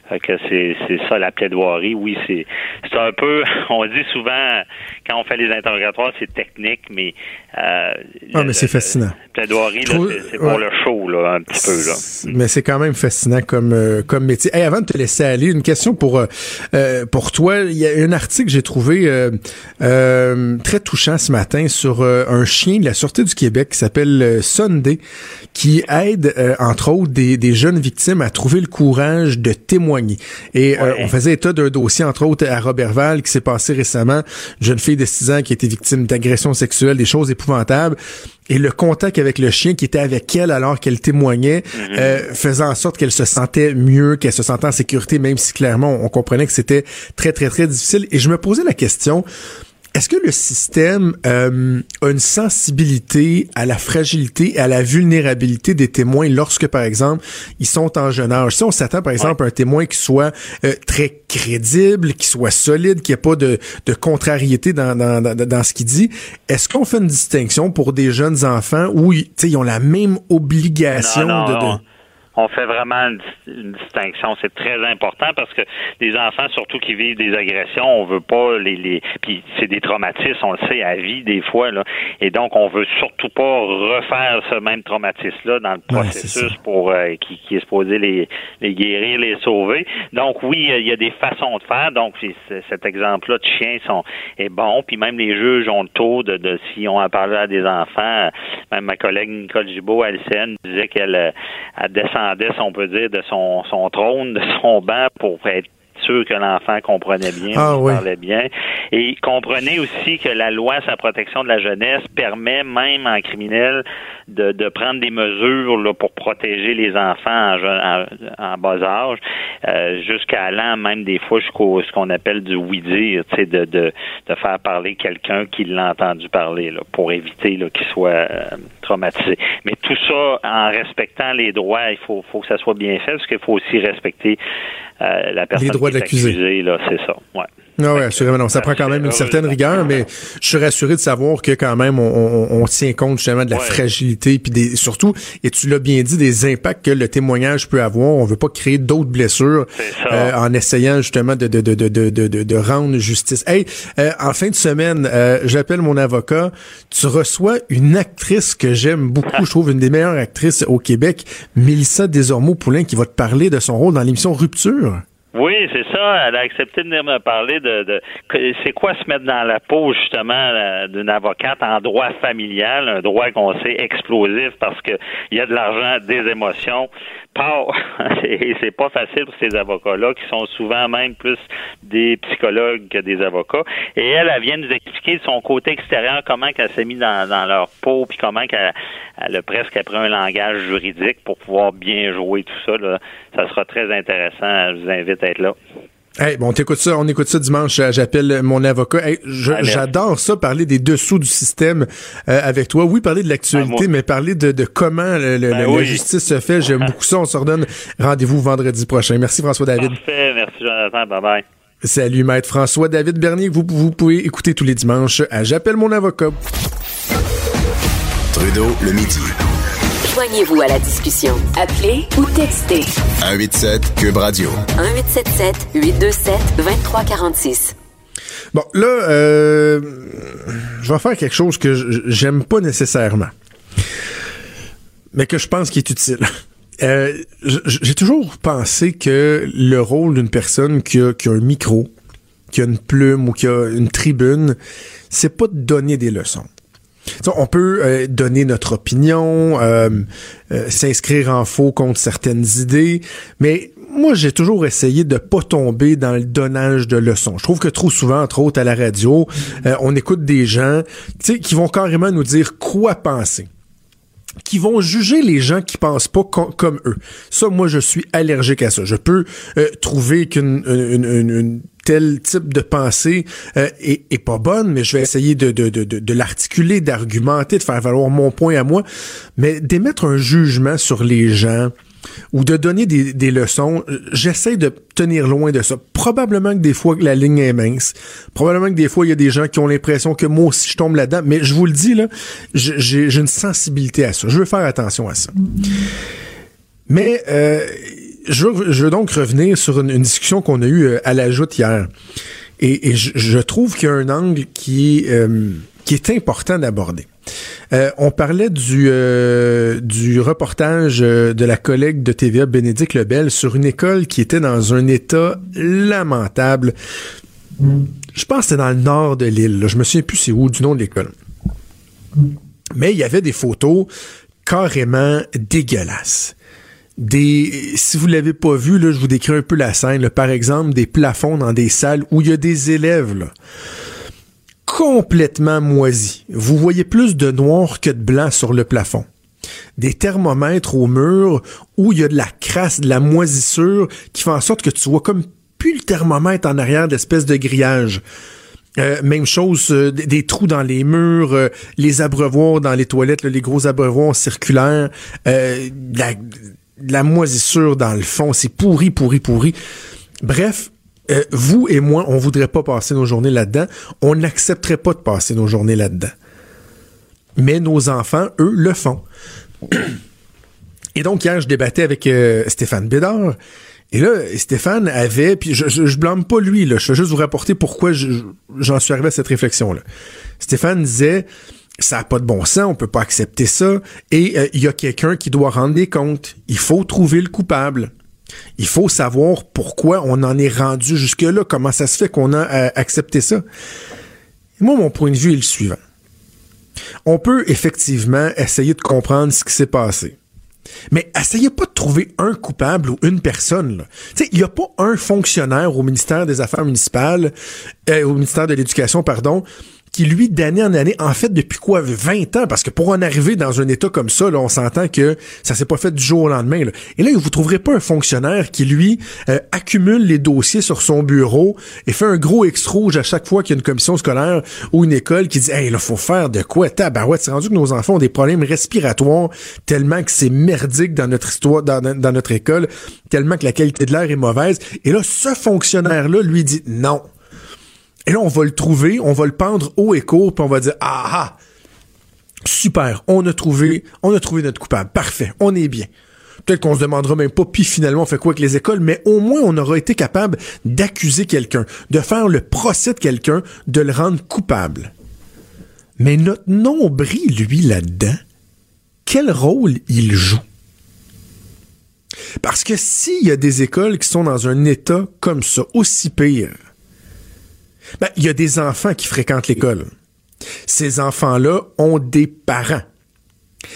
Fait que c'est, c'est ça la plaidoirie. Oui, c'est, c'est un peu, on dit souvent, quand on fait les interrogatoires, c'est technique, mais. Euh, ah, mais c'est fascinant. Plaidoirie, c'est, pour le show, là, un petit peu, là. Mais c'est quand même fascinant comme, euh, comme métier. Hey, avant de te laisser aller, une question pour, euh, euh pour toi. Il y a un article que j'ai trouvé très touchant ce matin sur un chien de la Sûreté du Québec qui s'appelle Sunday, qui aide, entre autres, des, des jeunes victimes à trouver le courage de témoigner. Et on faisait état d'un dossier, entre autres, à Robertval, qui s'est passé récemment. Une jeune fille de 6 ans qui a été victime d'agressions sexuelles, des choses et le contact avec le chien qui était avec elle alors qu'elle témoignait mhm. euh, faisant en sorte qu'elle se sentait mieux, qu'elle se sentait en sécurité, même si clairement on comprenait que c'était très très très difficile. Et je me posais la question, est-ce que le système euh, a une sensibilité à la fragilité et à la vulnérabilité des témoins lorsque, par exemple, ils sont en jeune âge? Si on s'attend, par exemple, à un témoin qui soit euh, très crédible, qui soit solide, qui ait pas de, de contrariété dans, dans, dans, dans ce qu'il dit, est-ce qu'on fait une distinction pour des jeunes enfants où ils ont la même obligation de on fait vraiment une, distinction. C'est très important parce que les enfants, surtout qui vivent des agressions, on veut pas les, les puis c'est des traumatismes, on le sait à vie des fois là, et donc on veut surtout pas refaire ce même traumatisme-là dans le processus pour euh, qui, qui, est supposé les, les guérir, les sauver. Donc oui, il y a des façons de faire. Donc cet exemple-là de chien sont est bon, puis même les juges ont le taux de, de si on a parlé à des enfants. Même ma collègue Nicole Gibault à LCN disait qu'elle euh, descendait, on peut dire, de son, son trône, de son banc pour être sûr que l'enfant comprenait bien, Ah, oui. parlait bien. Et comprenez aussi que la loi sur la protection de la jeunesse permet même en criminel de, de prendre des mesures là, pour protéger les enfants en, en, en bas âge, euh, jusqu'à allant même des fois jusqu'au ce qu'on appelle du oui-dire, tu sais, de, de, de faire parler quelqu'un qui l'a entendu parler, là, pour éviter qu'il soit euh, traumatisé. Mais tout ça en respectant les droits, il faut, faut que ça soit bien fait, parce qu'il faut aussi respecter euh, la personne droits de l'accusé. là, c'est ça. Ouais. Ah ouais, assurément. Non, ça prend quand même une certaine rigueur, mais je suis rassuré de savoir que quand même on, on- on tient compte justement de la Ouais. fragilité puis des surtout et tu l'as bien dit des impacts que le témoignage peut avoir. On veut pas créer d'autres blessures euh, en essayant justement de de de de de de, de- de rendre justice. Hey, euh, en fin de semaine, euh, j'appelle mon avocat. Tu reçois une actrice que j'aime beaucoup, je trouve une des meilleures actrices au Québec, Mélissa Desormeaux-Poulain, qui va te parler de son rôle dans l'émission Rupture. Oui, c'est ça. Elle a accepté de venir me parler de, de c'est quoi se mettre dans la peau justement d'une avocate en droit familial, un droit qu'on sait explosif parce que il y a de l'argent, des émotions. Pas, et c'est pas facile pour ces avocats-là qui sont souvent même plus des psychologues que des avocats. Et elle, elle vient nous expliquer de son côté extérieur comment qu'elle s'est mise dans, dans leur peau puis comment qu'elle elle a presque appris un langage juridique pour pouvoir bien jouer tout ça. Là. Ça sera très intéressant. Je vous invite à être là. Hey, bon, on t'écoute ça, on écoute ça dimanche. euh, J'appelle mon avocat. Hey, Ah. J'adore ça, parler des dessous du système euh, avec toi. Oui, parler de l'actualité, Ah, moi- mais parler de, de comment le- le- Ben la oui. justice se fait. J'aime beaucoup ça. On se redonne rendez-vous vendredi prochain. Merci François David. Parfait. Merci, Jonathan. Bye bye. Salut Maître François David Bernier. Vous, vous pouvez écouter tous les dimanches à J'appelle mon avocat. Trudeau, le midi. Joignez-vous à la discussion. Appelez ou textez 187 Cube Radio. 1877 827 2346. Bon, là, euh, je vais faire quelque chose que j'aime pas nécessairement, mais que je pense qui est utile. Euh, j'ai toujours pensé que le rôle d'une personne qui a, qui a un micro, qui a une plume ou qui a une tribune, c'est pas de donner des leçons. On peut euh, donner notre opinion, euh, euh, s'inscrire en faux contre certaines idées, mais moi j'ai toujours essayé de pas tomber dans le donnage de leçons. Je trouve que trop souvent, entre autres à la radio, euh, on écoute des gens qui vont carrément nous dire quoi penser qui vont juger les gens qui pensent pas co- comme eux. Ça, moi, je suis allergique à ça. Je peux euh, trouver qu'une une, une- une tel type de pensée euh, est, est pas bonne, mais je vais essayer de, de, de, de, l'articuler, d'argumenter, de faire valoir mon point à moi. Mais d'émettre un jugement sur les gens ou de donner des, des leçons, euh, j'essaie de tenir loin de ça. Probablement que des fois la ligne est mince. Probablement que des fois il y a des gens qui ont l'impression que moi aussi je tombe là-dedans. Mais je vous le dis là, j'ai une sensibilité à ça. Je veux faire attention à ça. Mais euh, je, veux, donc revenir sur une, discussion qu'on a eue euh, à la joute hier. Et, je, trouve qu'il y a un angle qui est, euh, important d'aborder. Euh, on parlait du, reportage de la collègue de TVA, Bénédicte Lebel, sur une école qui était dans un état lamentable. Je pense que c'était dans le nord de l'île. Je me souviens plus c'est où du nom de l'école. Mais il y avait des photos carrément dégueulasses. Des, si vous l'avez pas vu, là, je vous décris un peu la scène. là. Par exemple, des plafonds dans des salles où il y a des élèves là, complètement moisis. Vous voyez plus de noir que de blanc sur le plafond. Des thermomètres au mur où il y a de la crasse, de la moisissure qui fait en sorte que tu vois comme plus le thermomètre en arrière d'espèce de grillage. Euh, même chose, euh, des, trous dans les murs, euh, les abreuvoirs dans les toilettes, là, les gros abreuvoirs circulaires, euh, la, de la moisissure dans le fond, c'est pourri, pourri, pourri. Bref, euh, vous et moi, on voudrait pas passer nos journées là-dedans. On n'accepterait pas de passer nos journées là-dedans. Mais nos enfants, eux, le font. Et donc, hier, je débattais avec euh, Stéphane Bédard. Et là, Stéphane avait, puis je, je, je blâme pas lui, là, je vais juste vous rapporter pourquoi je- j'en suis arrivé à cette réflexion-là. Stéphane disait, ça n'a pas de bon sens, on peut pas accepter ça, et euh, il y a quelqu'un qui doit rendre des comptes. Il faut trouver le coupable. Il faut savoir pourquoi on en est rendu jusque-là, comment ça se fait qu'on a euh, accepté ça. Moi, mon point de vue est le suivant. On peut effectivement essayer de comprendre ce qui s'est passé. Mais essayez pas de trouver un coupable ou une personne. Il n'y a pas un fonctionnaire au ministère des Affaires municipales, euh, au ministère de l'Éducation, pardon, qui, lui, d'année en année, en fait, depuis quoi, 20 ans, parce que pour en arriver dans un état comme ça, là, on s'entend que ça s'est pas fait du jour au lendemain. Et là, vous trouverez pas un fonctionnaire qui, lui, euh, accumule les dossiers sur son bureau et fait un gros X rouge à chaque fois qu'il y a une commission scolaire ou une école qui dit « Hey, là, faut faire de quoi? ouais, c'est rendu que nos enfants ont des problèmes respiratoires tellement que c'est merdique dans notre histoire, dans, dans notre école, tellement que la qualité de l'air est mauvaise. » Et là, ce fonctionnaire-là lui dit « Non. » Et là, on va le trouver, on va le pendre haut et court, puis on va dire ah ah, super, on a trouvé, on a trouvé notre coupable, parfait, on est bien. Peut-être qu'on se demandera même pas, puis finalement on fait quoi avec les écoles, mais au moins on aura été capable d'accuser quelqu'un, de faire le procès de quelqu'un, de le rendre coupable. Mais notre nombril, lui, là-dedans, quel rôle il joue? Parce que s'il y a des écoles qui sont dans un état comme ça, aussi pire, ben, il y a des enfants qui fréquentent l'école. Ces enfants-là ont des parents.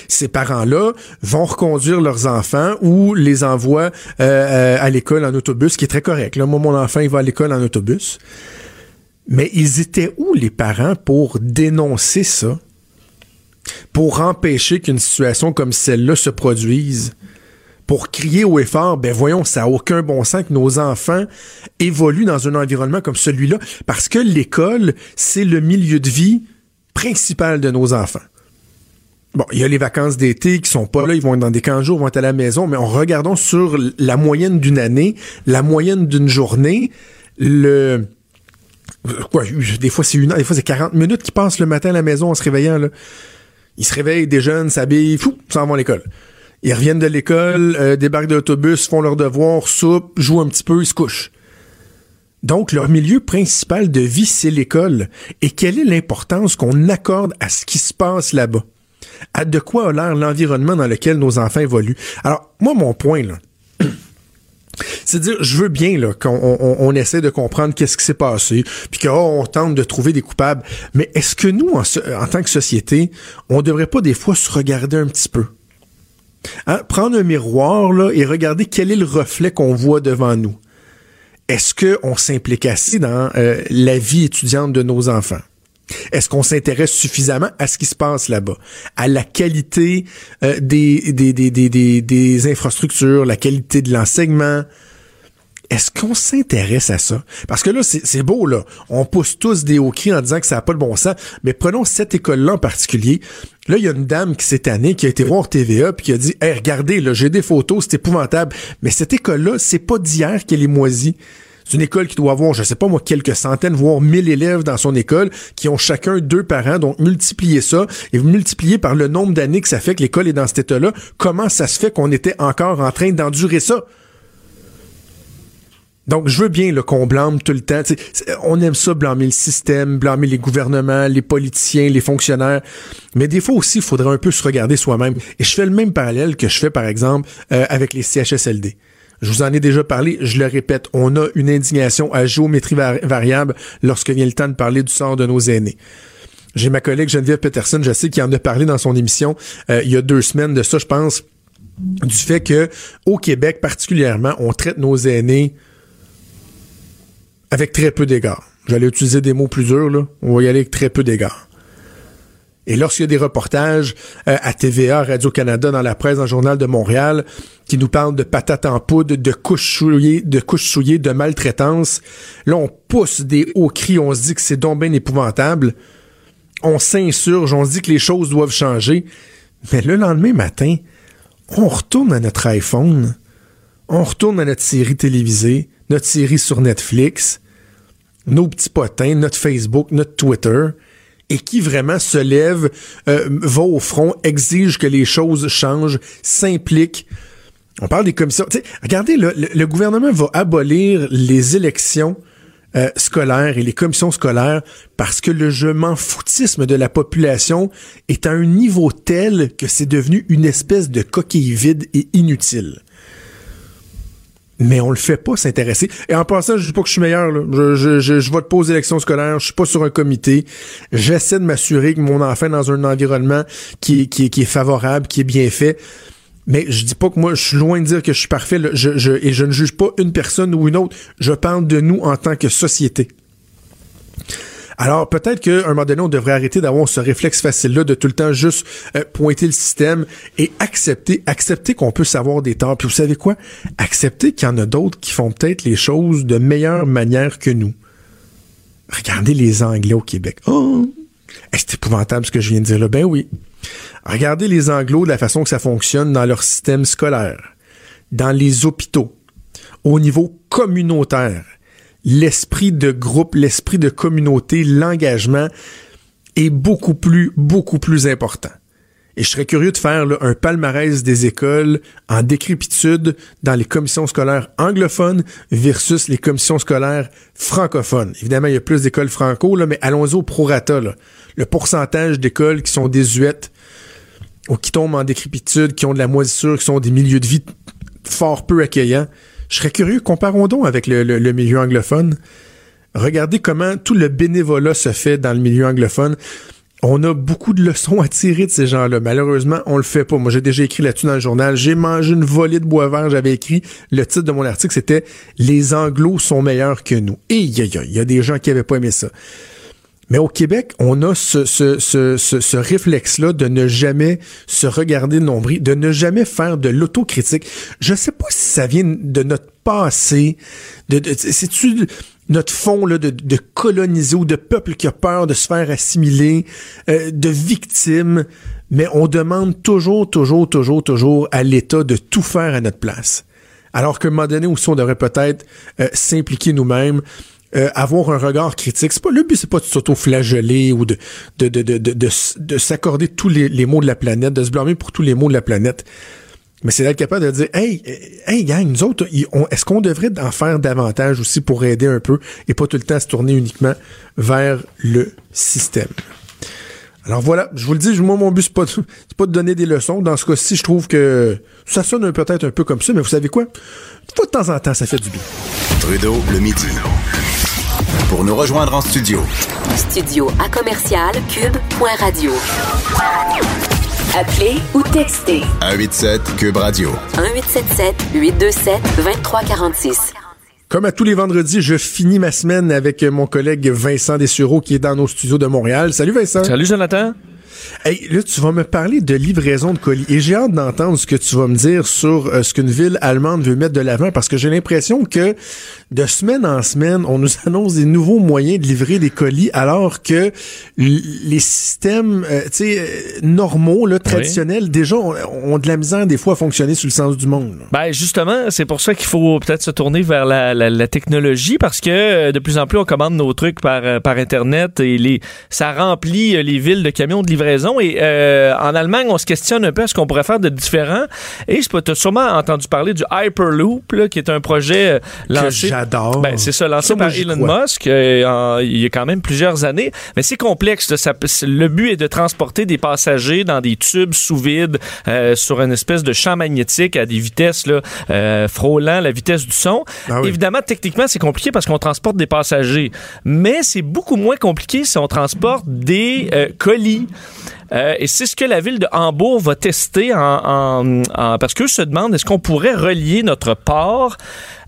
Ces parents-là vont reconduire leurs enfants ou les envoient euh, euh, à l'école en autobus, ce qui est très correct. Là, moi, mon enfant, il va à l'école en autobus. Mais ils étaient où, les parents, pour dénoncer ça? Pour empêcher qu'une situation comme celle-là se produise? Pour crier au effort, ben voyons, ça a aucun bon sens que nos enfants évoluent dans un environnement comme celui-là, parce que l'école, c'est le milieu de vie principal de nos enfants. Bon, il y a les vacances d'été qui sont pas là, ils vont être dans des camps jours, ils vont être à la maison, mais en regardant sur la moyenne d'une année, la moyenne d'une journée, le quoi, des fois c'est une heure, des fois c'est 40 minutes qui passent le matin à la maison en se réveillant là. Ils se réveillent, des jeunes, s'habillent, fou, s'en vont à l'école. Ils reviennent de l'école, euh, débarquent de l'autobus, font leurs devoirs, soupent, jouent un petit peu, ils se couchent. Donc, leur milieu principal de vie, c'est l'école. Et quelle est l'importance qu'on accorde à ce qui se passe là-bas? À de quoi a l'air l'environnement dans lequel nos enfants évoluent? Alors, moi, mon point, là, c'est dire, je veux bien qu'on on, essaie de comprendre qu'est-ce qui s'est passé, puis qu'on oh, tente de trouver des coupables. Mais est-ce que nous, en, en, tant que société, on devrait pas des fois se regarder un petit peu? Hein? Prendre un miroir là, et regarder quel est le reflet qu'on voit devant nous. Est-ce qu'on s'implique assez dans euh, la vie étudiante de nos enfants? Est-ce qu'on s'intéresse suffisamment à ce qui se passe là-bas, à la qualité euh, des, des, des, des, des infrastructures, la qualité de l'enseignement, est-ce qu'on s'intéresse à ça? Parce que là, c'est beau, là. On pousse tous des hauts cris en disant que ça n'a pas de bon sens. Mais prenons cette école-là en particulier. Là, il y a une dame qui s'est année, qui a été voir TVA, puis qui a dit, hey, regardez, là, j'ai des photos, c'est épouvantable. Mais cette école-là, c'est pas d'hier qu'elle est moisie. C'est une école qui doit avoir, je sais pas moi, quelques centaines, voire mille élèves dans son école, qui ont chacun deux parents. Donc, multiplier ça et multiplier par le nombre d'années que ça fait que l'école est dans cet état-là. Comment ça se fait qu'on était encore en train d'endurer ça? Donc, je veux bien qu'on blâme tout le temps. on aime ça, blâmer le système, blâmer les gouvernements, les politiciens, les fonctionnaires. Mais des fois aussi, il faudrait un peu se regarder soi-même. Et je fais le même parallèle que je fais, par exemple, euh, avec les CHSLD. Je vous en ai déjà parlé, je le répète, on a une indignation à géométrie variable lorsque vient le temps de parler du sort de nos aînés. J'ai ma collègue Geneviève Peterson, je sais, qui en a parlé dans son émission euh, il y a deux semaines de ça, je pense, du fait que au Québec particulièrement, on traite nos aînés avec très peu d'égards. J'allais utiliser des mots plus durs, là. On va y aller avec très peu d'égards. Et lorsqu'il y a des reportages euh, à TVA, Radio-Canada, dans la presse, dans le Journal de Montréal, qui nous parlent de patates en poudre, de couches souillées, de couches souillées, de maltraitance, là, on pousse des hauts cris, on se dit que c'est donc bien épouvantable. On s'insurge, on se dit que les choses doivent changer. Mais le lendemain matin, on retourne à notre iPhone, on retourne à notre série télévisée, notre série sur Netflix, nos petits potins, notre Facebook, notre Twitter, et qui vraiment se lève, euh, va au front, exige que les choses changent, s'implique. On parle des commissions. regardez, le, gouvernement va abolir les élections euh, scolaires et les commissions scolaires parce que le je m'en foutisme de la population est à un niveau tel que c'est devenu une espèce de coquille vide et inutile mais on le fait pas s'intéresser. Et en passant, je dis pas que je suis meilleur. Je, je, je, je vote aux élections scolaires, je suis pas sur un comité. J'essaie de m'assurer que mon enfant est dans un environnement qui, est favorable, qui est bien fait. Mais je dis pas que moi, je suis loin de dire que je suis parfait, et je ne juge pas une personne ou une autre. Je parle de nous en tant que société. Alors peut-être qu'à un moment donné, on devrait arrêter d'avoir ce réflexe facile-là de tout le temps juste euh, pointer le système et accepter, accepter qu'on peut savoir des torts. Puis vous savez quoi? Accepter qu'il y en a d'autres qui font peut-être les choses de meilleure manière que nous. Regardez les Anglais au Québec. Oh! C'est épouvantable ce que je viens de dire là. Ben oui. Regardez les Anglos de la façon que ça fonctionne dans leur système scolaire, dans les hôpitaux, au niveau communautaire l'esprit de groupe, l'esprit de communauté, l'engagement est beaucoup plus, beaucoup plus important. Et je serais curieux de faire un palmarès des écoles en décrépitude dans les commissions scolaires anglophones versus les commissions scolaires francophones. Évidemment, il y a plus d'écoles franco, mais allons-y au prorata. Là. Le pourcentage d'écoles qui sont désuètes ou qui tombent en décrépitude, qui ont de la moisissure, qui sont des milieux de vie fort peu accueillants, je serais curieux, comparons donc avec le, milieu anglophone. Regardez comment tout le bénévolat se fait dans le milieu anglophone. On a beaucoup de leçons à tirer de ces gens-là. Malheureusement, on le fait pas. Moi, j'ai déjà écrit là-dessus dans le journal. J'ai mangé une volée de bois vert. J'avais écrit le titre de mon article, c'était Les Anglos sont meilleurs que nous. Et il y, a des gens qui avaient pas aimé ça. Mais au Québec, on a ce, ce, ce, ce, réflexe-là de ne jamais se regarder le nombril, de ne jamais faire de l'autocritique. Je sais pas si ça vient de notre passé, de, de c'est-tu notre fond là, de, de, coloniser ou de peuple qui a peur de se faire assimiler, euh, de victimes, mais on demande toujours, toujours, toujours, toujours à l'État de tout faire à notre place. Alors qu'à un moment donné aussi, on devrait peut-être euh, s'impliquer nous-mêmes, euh, avoir un regard critique. C'est pas le but, c'est pas de s'auto-flageller ou de de, de, de, de, de s'accorder tous les, les mots de la planète, de se blâmer pour tous les mots de la planète. Mais c'est d'être capable de dire, hey, hey, gang, nous autres, est-ce qu'on devrait en faire davantage aussi pour aider un peu et pas tout le temps se tourner uniquement vers le système? Alors voilà, je vous le dis, moi, mon but, c'est pas, pas de donner des leçons. Dans ce cas-ci, je trouve que ça sonne peut-être un peu comme ça, mais vous savez quoi? de temps en temps, ça fait du bien. Trudeau, le midi. Pour nous rejoindre en studio. Studio à commercial cube.radio. Appelez ou textez. 187 cube radio. 1877 827 2346. Comme à tous les vendredis, je finis ma semaine avec mon collègue Vincent Dessureau qui est dans nos studios de Montréal. Salut Vincent. Salut Jonathan. Hey, là, tu vas me parler de livraison de colis. Et j'ai hâte d'entendre ce que tu vas me dire sur euh, ce qu'une ville allemande veut mettre de l'avant parce que j'ai l'impression que de semaine en semaine, on nous annonce des nouveaux moyens de livrer des colis alors que les systèmes euh, sais, euh, normaux, là, traditionnels, déjà ont, de la misère des fois à fonctionner sur le sens du monde. Ben justement, c'est pour ça qu'il faut peut-être se tourner vers la, la, technologie parce que de plus en plus on commande nos trucs par, par Internet et les, ça remplit les villes de camions de livraison et euh, en Allemagne, on se questionne un peu ce qu'on pourrait faire de différent. Et tu as sûrement entendu parler du Hyperloop, là, qui est un projet euh, lancé. J'adore. Ben, c'est ça, lancé par Elon Musk euh, il y a quand même plusieurs années. Mais c'est complexe. Ça, le but est de transporter des passagers dans des tubes sous vide sur une espèce de champ magnétique à des vitesses là, frôlant la vitesse du son. Ah Évidemment, techniquement, c'est compliqué parce qu'on transporte des passagers. Mais c'est beaucoup moins compliqué si on transporte des colis. Euh, et c'est ce que la ville de Hambourg va tester en, en, parce qu'eux se demandent est-ce qu'on pourrait relier notre port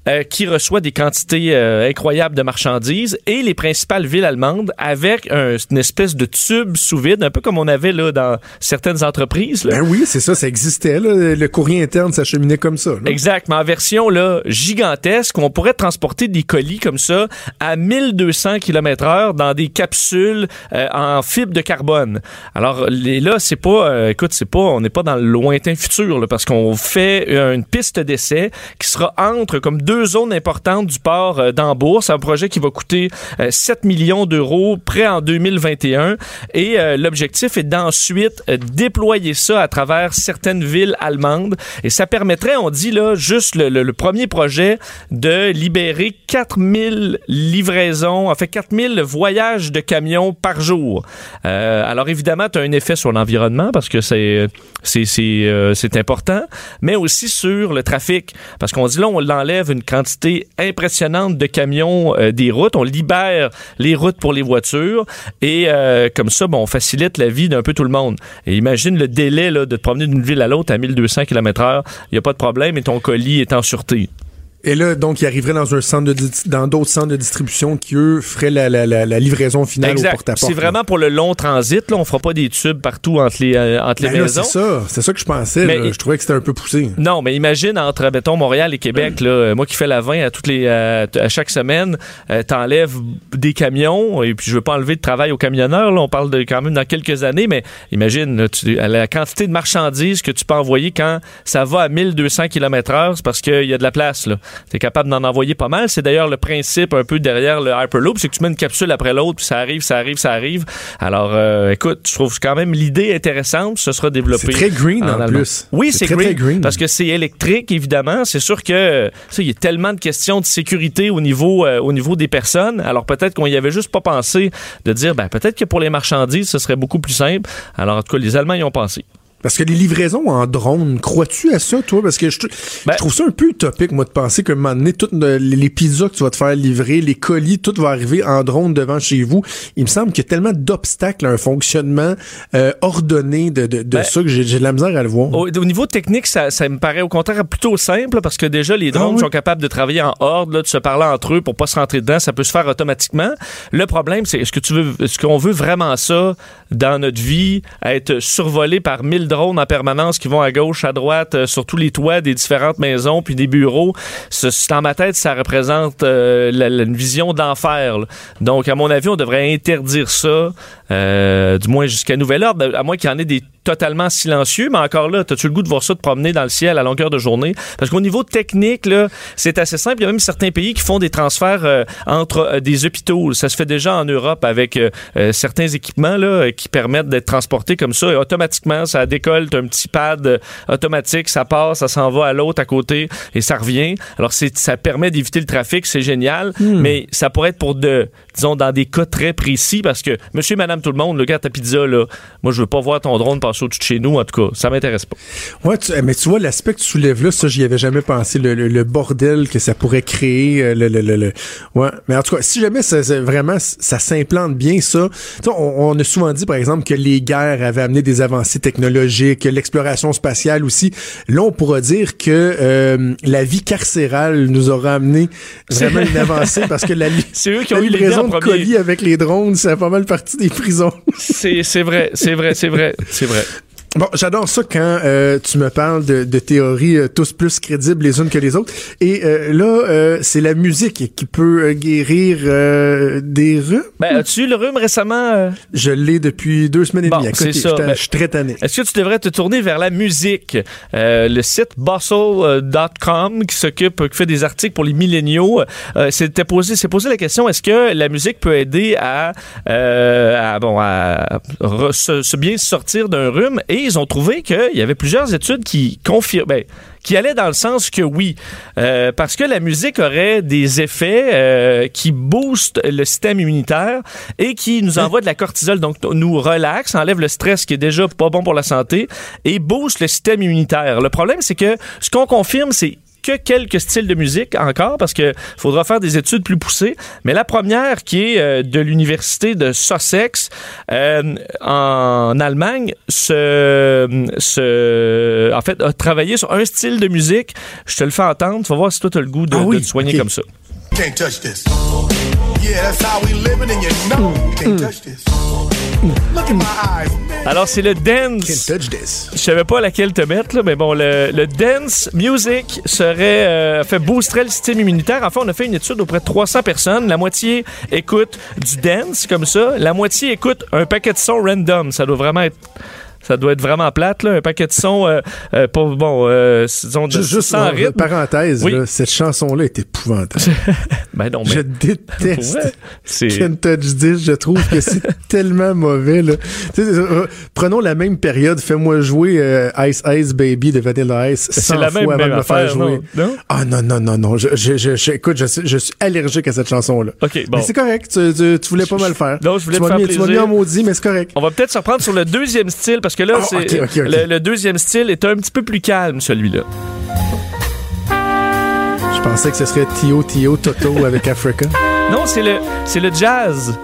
euh, qui reçoit des quantités euh, incroyables de marchandises et les principales villes allemandes avec une espèce de tube sous vide, un peu comme on avait là dans certaines entreprises. Ben oui, c'est ça, ça existait. Là. Le courrier interne s'acheminait comme ça. Exact, mais en version là gigantesque, on pourrait transporter des colis comme ça à 1200 km heure dans des capsules euh, en fibre de carbone. Alors là, c'est pas, écoute, c'est pas, on n'est pas dans le lointain futur là, parce qu'on fait une piste d'essai qui sera entre comme deux zones importantes du port euh, d'Hambourg. C'est un projet qui va coûter 7 euh, millions d'euros prêt en 2021 et euh, l'objectif est d'ensuite déployer ça à travers certaines villes allemandes et ça permettrait, on dit là, juste le, premier projet de libérer 4000 livraisons, en fait 4000 voyages de camions par jour. Alors évidemment, tu as un effet sur l'environnement parce que c'est c'est important, mais aussi sur le trafic parce qu'on dit là on enlève une quantité impressionnante de camions euh, des routes, on libère les routes pour les voitures et euh, comme ça bon, on facilite la vie d'un peu tout le monde. Imagine le délai là, de te promener d'une ville à l'autre à 1200 km/h, il y a pas de problème et ton colis est en sûreté. Et là, donc, il arriverait dans un centre de dans d'autres centres de distribution qui, eux, feraient la, la, la, la livraison finale au Exact. porte-à-porte. C'est vraiment pour le long transit. Là, on fera pas des tubes partout entre les, euh, entre les Ben là, maisons. c'est ça. C'est ça que je pensais. Mais-. Je trouvais que c'était un peu poussé. Non, mais imagine entre, mettons, Montréal et Québec, là, euh, moi qui fais la 20 à toutes les, euh, à chaque semaine, euh, t'enlèves des camions, et puis je veux pas enlever de travail aux camionneurs, là, on parle de quand même dans quelques années, mais imagine, là, tu- à la quantité de marchandises que tu peux envoyer quand ça va à 1200 km heure, c'est parce qu'il y a de la place, là. T'es capable d'en envoyer pas mal. C'est d'ailleurs le principe un peu derrière le Hyperloop, c'est que tu mets une capsule après l'autre, puis ça arrive, ça arrive, ça arrive. Alors, euh, écoute, je trouve quand même l'idée intéressante, ce sera développé. C'est très green, en plus. Oui, C'est green, green. Parce que c'est électrique, évidemment. C'est sûr que il y a tellement de questions de sécurité au niveau, euh, au niveau des personnes. Alors peut-être qu'on y avait juste pas pensé de dire, ben peut-être que pour les marchandises, ce serait beaucoup plus simple. Alors en tout cas, les Allemands y ont pensé. Parce que les livraisons en drone, crois-tu à ça, toi? Parce que je, Ben- je trouve ça un peu utopique, moi, de penser qu'à un moment donné, toutes le- les pizzas que tu vas te faire livrer, les colis, tout va arriver en drone devant chez vous. Il me semble qu'il y a tellement d'obstacles à un fonctionnement euh, ordonné de, de, de Ben- ça que j'ai de la misère à le voir. Au, au niveau technique, ça, ça me paraît au contraire plutôt simple parce que déjà, les drones Ah oui? sont capables de travailler en horde, là, de se parler entre eux pour pas se rentrer dedans. Ça peut se faire automatiquement. Le problème, c'est est-ce que tu veux, est-ce qu'on veut vraiment ça dans notre vie, être survolé par 1000 drones? En permanence qui vont à gauche, à droite, euh, sur tous les toits des différentes maisons puis des bureaux? Dans ma tête, ça représente euh, une vision d'enfer. Donc, à mon avis, on devrait interdire ça, euh, du moins jusqu'à nouvel ordre, à moins qu'il y en ait des totalement silencieux, mais encore là, as-tu le goût de voir ça te promener dans le ciel à longueur de journée? Parce qu'au niveau technique, là, c'est assez simple. Il y a même certains pays qui font des transferts euh, entre euh, des hôpitaux. Ça se fait déjà en Europe avec euh, euh, certains équipements là, euh, qui permettent d'être transportés comme ça. Et automatiquement, ça décolle, un petit pad automatique, ça passe, ça s'en va à l'autre à côté et ça revient. Alors, c'est, ça permet d'éviter le trafic, c'est génial, mais ça pourrait être pour de, disons, dans des cas très précis parce que monsieur, madame, tout le monde, le gars à ta pizza, là, moi, je veux pas voir ton drone passer au-dessus de chez nous, en tout cas. Ça m'intéresse pas. Ouais, tu- mais tu vois, l'aspect que tu soulèves là, ça, j'y avais jamais pensé, le, le- le bordel que ça pourrait créer, euh, le, le, le, le- ouais. Mais en tout cas, si jamais ça, vraiment, ça s'implante bien, ça, on, on a souvent dit, par exemple, que les guerres avaient amené des avancées technologiques, que l'exploration spatiale aussi. Là, on pourra dire que euh, la vie carcérale nous aura amené vraiment une avancée parce que la, C'est eux qui ont eu l'idée livraison de premier. colis avec les drones, c'est pas mal partie des prisons. C'est, c'est vrai, c'est vrai, c'est vrai, c'est vrai. Bon, j'adore ça quand euh, tu me parles de, de théories euh, tous plus crédibles les unes que les autres. Et euh, là, c'est la musique qui peut guérir des rhumes. Ben, as-tu eu le rhume récemment? Je l'ai depuis deux semaines et demie. C'est ça. j'étais- Ben, je suis très tanné. Est-ce que tu devrais te tourner vers la musique? Le site bustle.com qui s'occupe, qui fait des articles pour les milléniaux, s'était posé, s'est posé la question est-ce que la musique peut aider à, à, bon, à se, se bien sortir d'un rhume? Et ils ont trouvé qu'il y avait plusieurs études qui confirmaient. qui allaient dans le sens que oui, euh, parce que la musique aurait des effets euh, qui boostent le système immunitaire et qui nous envoie de la cortisol, donc nous relaxe, enlève le stress qui est déjà pas bon pour la santé et booste le système immunitaire. Le problème, c'est que ce qu'on confirme, c'est que quelques styles de musique encore parce que faudra faire des études plus poussées. Mais la première qui est euh, de l'université de Sussex euh, en Allemagne se, se en fait a travaillé sur un style de musique. Je te le fais entendre. Tu vas voir si toi tu as le goût de, Ah oui, de te soigner comme ça. Can't touch this. Yeah, that's how we living, and you know you can't touch this. Look in my eyes, man. Alors c'est le dance. Can't touch this. Je savais pas laquelle te mettre, là, mais bon, le, le dance music serait euh, fait booster le système immunitaire. Enfin, on a fait une étude auprès de 300 personnes. La moitié écoute du dance comme ça, la moitié écoute un paquet de sons random. Ça doit vraiment être Ça doit être vraiment plate, là. Un paquet de sons, euh, euh, pas, bon, euh, disons, de, Juste, sans rythme. parenthèse, Oui. là, cette chanson-là est épouvantable. Ben non, mais. Je déteste. Ken Touch 10. Je trouve que c'est tellement mauvais. Là. Euh, prenons la même période. Fais-moi jouer euh, Ice Ice Baby de Vanilla Ice 100 C'est la même, fois avant même de me faire affaire, jouer. non? non? Ah non, non, non, non. Je, je, je, je- écoute, je, suis- je suis allergique à cette chanson-là. OK, bon. Mais c'est correct. Tu, tu, tu voulais pas mal faire. Non, je voulais tu te faire mis, tu m'as mis en maudit, mais c'est correct. On va peut-être se reprendre sur le deuxième style parce que là, Ah, c'est le deuxième style est un petit peu plus calme, celui-là. Je pensais que ce serait Tio Tio Toto avec Africa. Non, c'est le, c'est le jazz.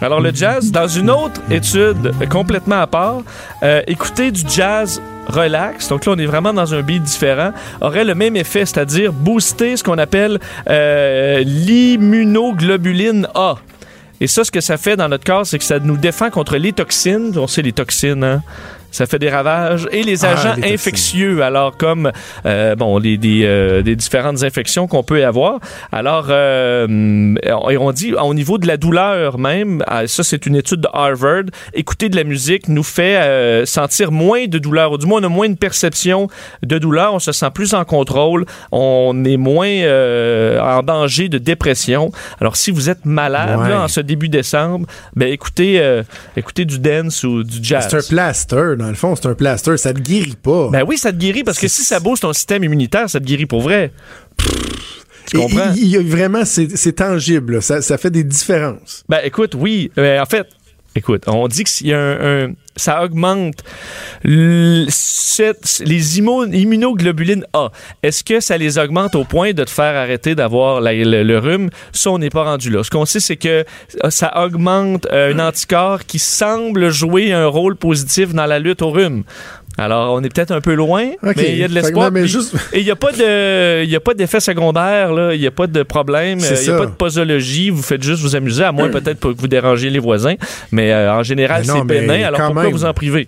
Alors, le jazz, dans une autre étude complètement à part, euh, écouter du jazz relax, donc là, on est vraiment dans un beat différent, aurait le même effet, c'est-à-dire booster ce qu'on appelle euh, l'immunoglobuline A. Et ça, ce que ça fait dans notre corps, c'est que ça nous défend contre les toxines. On sait les toxines, hein? Ça fait des ravages. Et les Ah, agents infectieux, alors comme euh, bon les, des, euh, des différentes infections qu'on peut avoir. Alors, euh, on dit au niveau de la douleur même, ah, ça c'est une étude de Harvard, écouter de la musique nous fait euh, sentir moins de douleur, ou du moins on a moins une perception de douleur, on se sent plus en contrôle, on est moins euh, en danger de dépression. Alors si vous êtes malade Ouais. là, en ce début décembre, ben écoutez, euh, écoutez du dance ou du jazz. C'est un plaster, dans le fond, c'est un plaster. Ça te guérit pas. Ben oui, ça te guérit parce que si ça booste ton système immunitaire, ça te guérit pour vrai. Tu comprends? vraiment, c'est tangible. Ça, ça fait des différences. Ben écoute, oui. Euh, en fait, écoute, on dit que s'il y a un, un- ça augmente les immunoglobulines A. Est-ce que ça les augmente au point de te faire arrêter d'avoir le, rhume? Ça, on n'est pas rendu là. Ce qu'on sait, c'est que euh, ça augmente un anticorps qui semble jouer un rôle positif dans la lutte au rhume. Alors, on est peut-être un peu loin, mais il y a de l'espoir. juste- Et il n'y a pas de, il y a pas d'effet secondaire, là. Il n'y a pas de problème. C'est Il n'y a pas de posologie. Vous faites juste vous amuser, à moins peut-être que vous dérangez les voisins. Mais euh, en général, c'est bénin. Alors pourquoi même. vous en priver?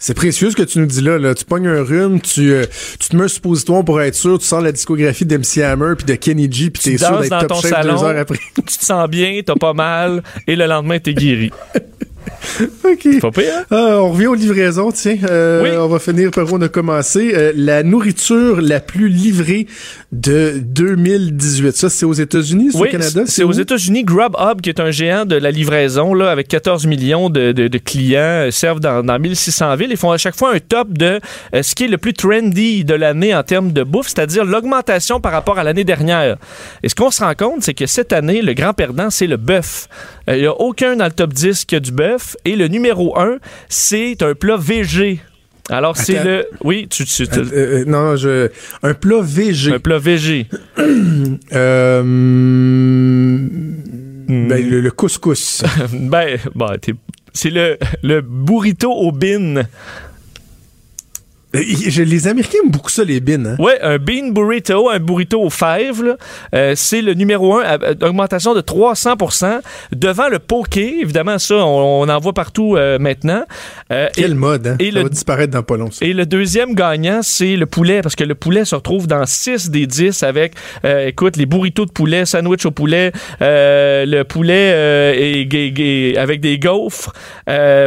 C'est précieux ce que tu nous dis là. là. Tu pognes un rhume, tu, euh, tu te mets un suppositoire pour être sûr, tu sors la discographie d'MC Hammer puis de Kenny G puis Tu t'es sûr d'être dans top ton shape salon, deux heures après. tu te sens bien, t'as pas mal, et le lendemain, t'es guéri. OK. Pas pire, hein? Ah, on revient aux livraisons, tiens. Euh, Oui. On va finir par où on a commencé. Euh, la nourriture la plus livrée de 2018. Ça, c'est aux États-Unis, c'est Oui, au Canada? c'est aux? États-Unis. Grubhub, qui est un géant de la livraison, là, avec 14 millions de, de- de clients, euh, servent dans, dans 1600 villes. Ils font à chaque fois un top de euh, ce qui est le plus trendy de l'année en termes de bouffe, c'est-à-dire l'augmentation par rapport à l'année dernière. Et ce qu'on se rend compte, c'est que cette année, le grand perdant, c'est le bœuf. Euh, Il n'y a aucun dans le top 10 qui a du bœuf. Et le numéro 1, c'est un plat VG. Alors, c'est le... Oui, tu... tu- tu- Euh, euh, non, je... un plat VG. un plat VG. Euh, Hmm. ben, le, le couscous. Ben, bah, t'es- c'est le, le burrito au bin. Euh, les Américains aiment beaucoup ça, les bins. Hein? Ouais, un bean burrito, un burrito aux fèves, euh, c'est le numéro un, augmentation de 300 devant le poké. Évidemment, ça, on, on en voit partout euh, maintenant. Euh, Quelle et- mode, hein? et ça le- va disparaître dans pas long, ça. Et le deuxième gagnant, c'est le poulet, parce que le poulet se retrouve dans 6 des 10 avec, écoute, les burritos de poulet, sandwich au poulet, le poulet et, et- et- avec des gaufres,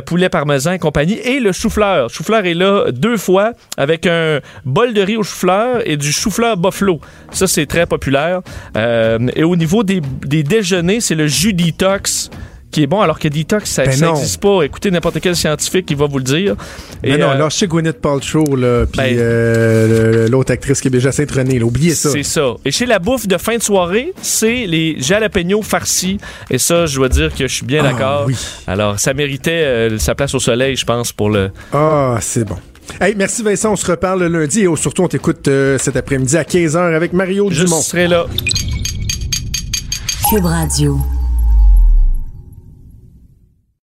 poulet parmesan et compagnie, et le chou-fleur. Le chou-fleur est là deux fois avec un bol de riz au chou-fleur et du chou-fleur buffalo. Ça, c'est très populaire. Euh, et au niveau des, des déjeuners, c'est le jus detox qui est bon, alors que detox, ça Ben n'existe pas. Écoutez n'importe quel scientifique qui va vous le dire. Mais Et, non, euh, lâchez Gwyneth Paltrow, là, puis Ben- euh, l'autre actrice qui est déjà Saint-René, là, oubliez ça. C'est ça. Et chez la bouffe de fin de soirée, c'est les jalapenos farcis. Et ça, je dois dire que je suis bien Ah, d'accord. oui. Alors, ça méritait euh, sa place au soleil, je pense, pour le. Ah, c'est bon. Hey, merci Vincent, on se reparle le lundi et surtout on t'écoute euh, cet après-midi à 15h avec Mario Je Dumont. serai là. Cube Radio.